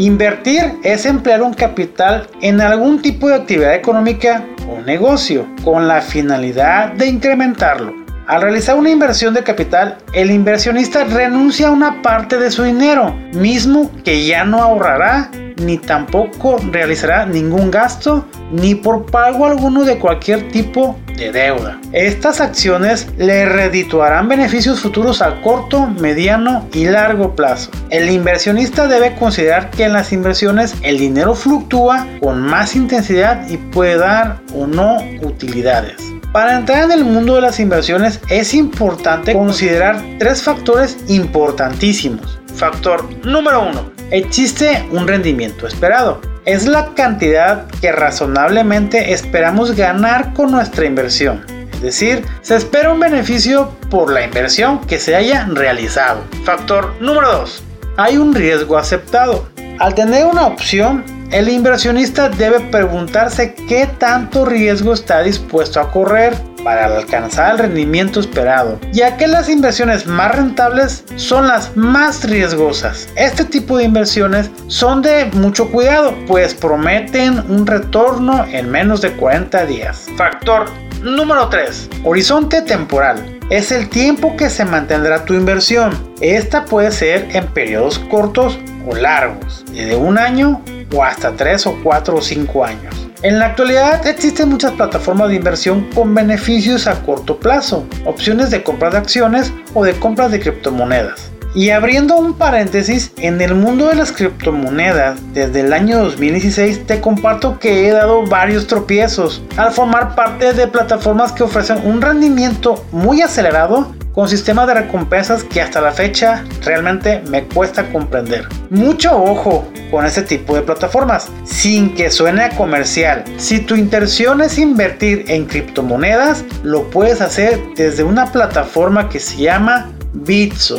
Invertir es emplear un capital en algún tipo de actividad económica o negocio con la finalidad de incrementarlo. Al realizar una inversión de capital, el inversionista renuncia a una parte de su dinero, mismo que ya no ahorrará ni tampoco realizará ningún gasto ni por pago alguno de cualquier tipo de deuda. Estas acciones le redituarán beneficios futuros a corto, mediano y largo plazo. El inversionista debe considerar que en las inversiones el dinero fluctúa con más intensidad y puede dar o no utilidades. Para entrar en el mundo de las inversiones es importante considerar tres factores importantísimos. Factor número uno. Existe un rendimiento esperado. Es la cantidad que razonablemente esperamos ganar con nuestra inversión. Es decir, se espera un beneficio por la inversión que se haya realizado. Factor número 2. Hay un riesgo aceptado. Al tener una opción, el inversionista debe preguntarse qué tanto riesgo está dispuesto a correr para alcanzar el rendimiento esperado, ya que las inversiones más rentables son las más riesgosas. Este tipo de inversiones son de mucho cuidado, pues prometen un retorno en menos de 40 días. Factor número 3. Horizonte temporal. Es el tiempo que se mantendrá tu inversión. Esta puede ser en periodos cortos o largos, de un año o hasta 3 o 4 o 5 años. En la actualidad existen muchas plataformas de inversión con beneficios a corto plazo, opciones de compra de acciones o de compras de criptomonedas. Y abriendo un paréntesis, en el mundo de las criptomonedas, desde el año 2016 te comparto que he dado varios tropiezos al formar parte de plataformas que ofrecen un rendimiento muy acelerado con sistemas de recompensas que hasta la fecha realmente me cuesta comprender. Mucho ojo con este tipo de plataformas, sin que suene a comercial. Si tu intención es invertir en criptomonedas, lo puedes hacer desde una plataforma que se llama Bitso.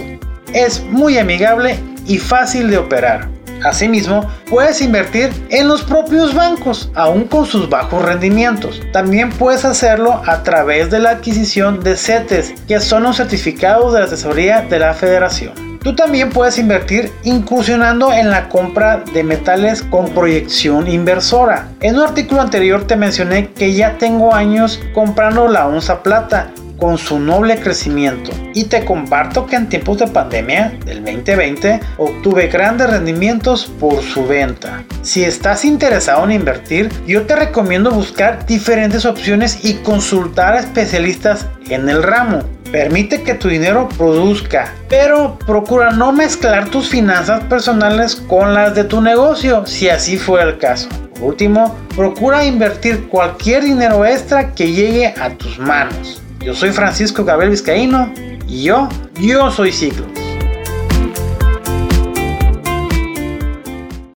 Es muy amigable y fácil de operar. Asimismo, puedes invertir en los propios bancos, aún con sus bajos rendimientos. También puedes hacerlo a través de la adquisición de CETES, que son los certificados de la tesorería de la federación. Tú también puedes invertir incursionando en la compra de metales con proyección inversora. En un artículo anterior te mencioné que ya tengo años comprando la onza plata con su noble crecimiento. Y te comparto que en tiempos de pandemia del 2020 obtuve grandes rendimientos por su venta. Si estás interesado en invertir, yo te recomiendo buscar diferentes opciones y consultar a especialistas en el ramo. Permite que tu dinero produzca, pero procura no mezclar tus finanzas personales con las de tu negocio, si así fuera el caso. Por último, procura invertir cualquier dinero extra que llegue a tus manos. Yo soy Francisco Gabriel Vizcaíno y yo, yo soy Ciclo.